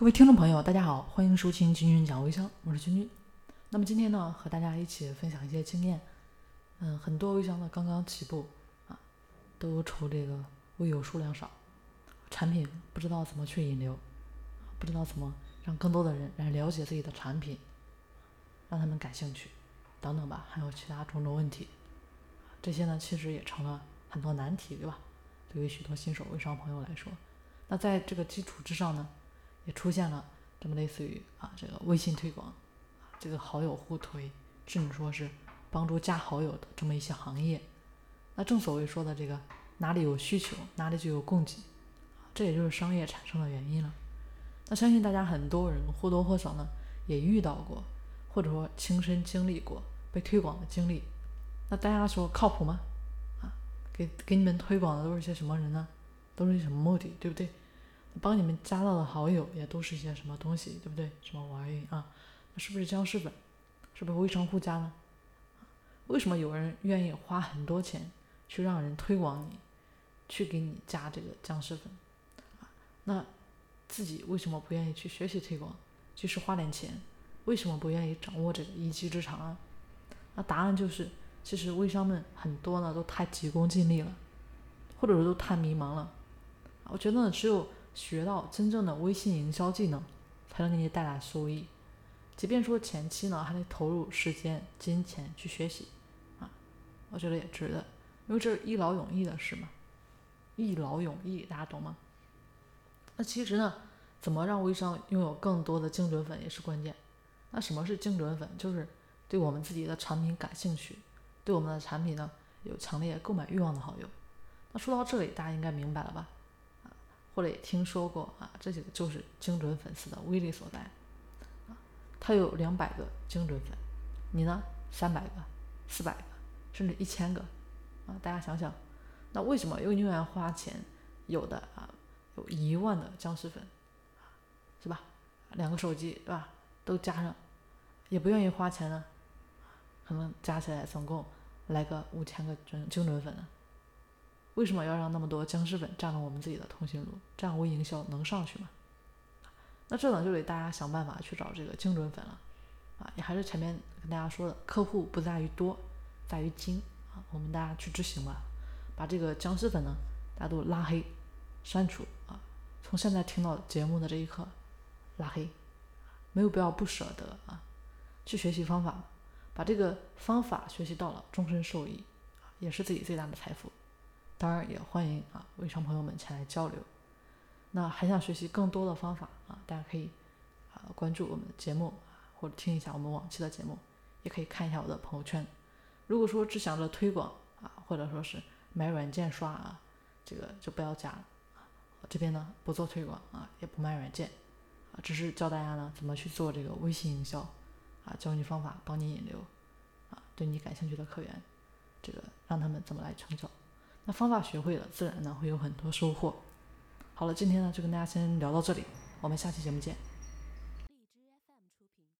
各位听众朋友，大家好，欢迎收听君君讲微商，我是君君。那么今天呢，和大家一起分享一些经验。嗯，很多微商呢刚刚起步啊，都愁这个微友数量少，产品不知道怎么去引流，不知道怎么让更多的人来了解自己的产品，让他们感兴趣，等等吧，还有其他种种问题。这些呢，其实也成了很多难题，对吧？对于许多新手微商朋友来说，那在这个基础之上呢？也出现了这么类似于啊这个微信推广，这个好友互推，甚至说是帮助加好友的这么一些行业。那正所谓说的这个哪里有需求，哪里就有供给，这也就是商业产生的原因了。那相信大家很多人或多或少呢也遇到过，或者说亲身经历过被推广的经历。那大家说靠谱吗？啊，给给你们推广的都是些什么人呢？都是些什么目的，对不对？帮你们加到的好友也都是一些什么东西，对不对？什么玩意啊？那是不是僵尸粉？是不是微商互加呢？为什么有人愿意花很多钱去让人推广你，去给你加这个僵尸粉？啊，那自己为什么不愿意去学习推广？就是花点钱，为什么不愿意掌握这个一技之长啊？那答案就是，其实微商们很多呢都太急功近利了，或者说都太迷茫了。我觉得，只有学到真正的微信营销技能，才能给你带来收益。即便说前期呢，还得投入时间、金钱去学习，啊，我觉得也值得，因为这是一劳永逸的事嘛。一劳永逸，大家懂吗？那其实呢，怎么让微商拥有更多的精准粉也是关键。那什么是精准粉？就是对我们自己的产品感兴趣，对我们的产品呢有强烈购买欲望的好友。那说到这里，大家应该明白了吧？或者也听说过啊，这几个就是精准粉丝的威力所在啊。他有两百个精准粉，你呢？三百个、四百个，甚至一千个啊！大家想想，那为什么又宁愿花钱？有的啊，有一万的僵尸粉，是吧？两个手机对吧？都加上，也不愿意花钱呢？可能加起来总共来个五千个精精准粉呢？为什么要让那么多僵尸粉占了我们自己的通讯录？这样微营销能上去吗？那这呢就得大家想办法去找这个精准粉了啊！也还是前面跟大家说的，客户不在于多，在于精啊！我们大家去执行吧，把这个僵尸粉呢，大家都拉黑、删除啊！从现在听到节目的这一刻，拉黑，没有必要不舍得啊！去学习方法，把这个方法学习到了，终身受益，也是自己最大的财富。当然也欢迎啊，微商朋友们前来交流。那还想学习更多的方法啊，大家可以啊关注我们的节目或者听一下我们往期的节目，也可以看一下我的朋友圈。如果说只想着推广啊，或者说是买软件刷啊，这个就不要加了。这边呢不做推广啊，也不卖软件啊，只是教大家呢怎么去做这个微信营销啊，教你方法，帮你引流啊，对你感兴趣的客源，这个让他们怎么来成交。方法学会了，自然呢会有很多收获。好了，今天呢就跟大家先聊到这里，我们下期节目见。